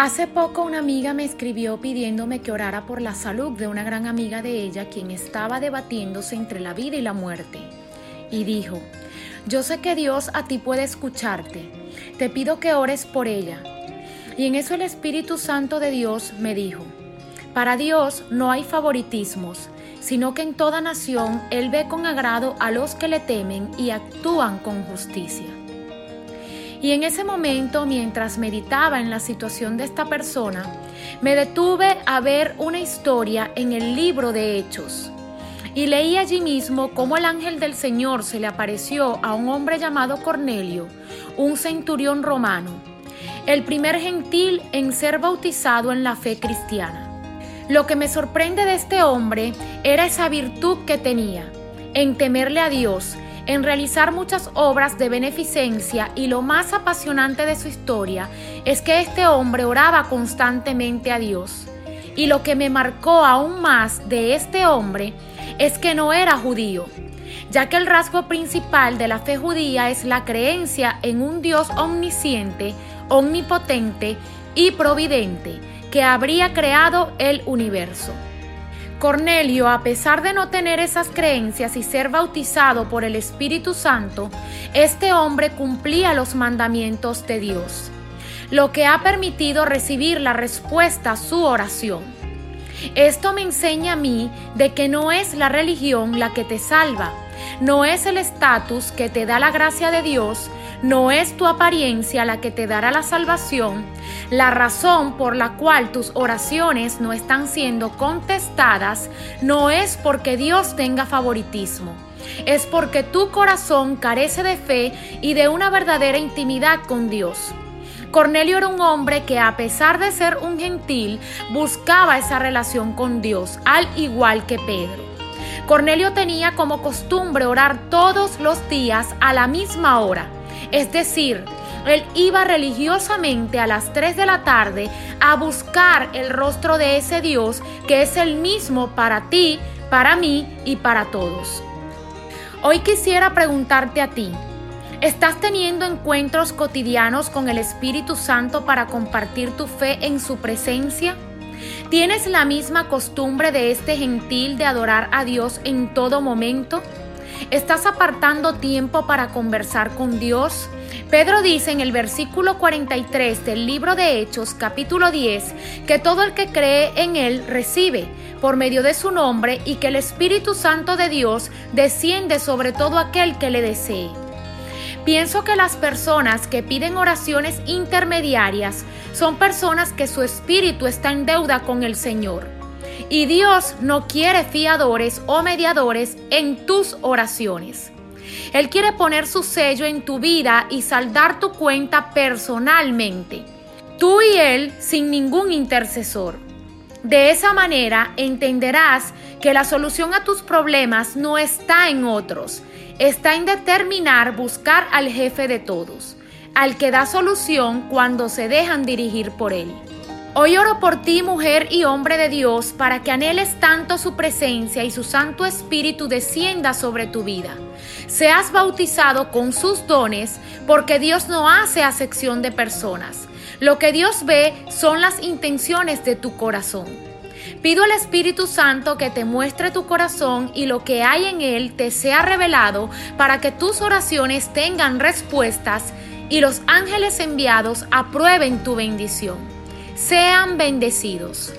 Hace poco una amiga me escribió pidiéndome que orara por la salud de una gran amiga de ella quien estaba debatiéndose entre la vida y la muerte. Y dijo, yo sé que Dios a ti puede escucharte, te pido que ores por ella. Y en eso el Espíritu Santo de Dios me dijo, para Dios no hay favoritismos, sino que en toda nación Él ve con agrado a los que le temen y actúan con justicia. Y en ese momento, mientras meditaba en la situación de esta persona, me detuve a ver una historia en el libro de Hechos. Y leí allí mismo cómo el ángel del Señor se le apareció a un hombre llamado Cornelio, un centurión romano, el primer gentil en ser bautizado en la fe cristiana. Lo que me sorprende de este hombre era esa virtud que tenía, en temerle a Dios en realizar muchas obras de beneficencia y lo más apasionante de su historia es que este hombre oraba constantemente a Dios. Y lo que me marcó aún más de este hombre es que no era judío, ya que el rasgo principal de la fe judía es la creencia en un Dios omnisciente, omnipotente y providente que habría creado el universo. Cornelio, a pesar de no tener esas creencias y ser bautizado por el Espíritu Santo, este hombre cumplía los mandamientos de Dios, lo que ha permitido recibir la respuesta a su oración. Esto me enseña a mí de que no es la religión la que te salva, no es el estatus que te da la gracia de Dios, no es tu apariencia la que te dará la salvación, la razón por la cual tus oraciones no están siendo contestadas no es porque Dios tenga favoritismo. Es porque tu corazón carece de fe y de una verdadera intimidad con Dios. Cornelio era un hombre que a pesar de ser un gentil, buscaba esa relación con Dios, al igual que Pedro. Cornelio tenía como costumbre orar todos los días a la misma hora, es decir, él iba religiosamente a las 3 de la tarde a buscar el rostro de ese Dios que es el mismo para ti, para mí y para todos. Hoy quisiera preguntarte a ti, ¿estás teniendo encuentros cotidianos con el Espíritu Santo para compartir tu fe en su presencia? ¿Tienes la misma costumbre de este gentil de adorar a Dios en todo momento? ¿Estás apartando tiempo para conversar con Dios? Pedro dice en el versículo 43 del libro de Hechos capítulo 10 que todo el que cree en Él recibe por medio de su nombre y que el Espíritu Santo de Dios desciende sobre todo aquel que le desee. Pienso que las personas que piden oraciones intermediarias son personas que su espíritu está en deuda con el Señor. Y Dios no quiere fiadores o mediadores en tus oraciones. Él quiere poner su sello en tu vida y saldar tu cuenta personalmente. Tú y Él sin ningún intercesor. De esa manera entenderás que la solución a tus problemas no está en otros, está en determinar buscar al jefe de todos, al que da solución cuando se dejan dirigir por Él. Hoy oro por ti, mujer y hombre de Dios, para que anheles tanto su presencia y su Santo Espíritu descienda sobre tu vida. Seas bautizado con sus dones, porque Dios no hace acepción de personas. Lo que Dios ve son las intenciones de tu corazón. Pido al Espíritu Santo que te muestre tu corazón y lo que hay en él te sea revelado para que tus oraciones tengan respuestas y los ángeles enviados aprueben tu bendición sean bendecidos.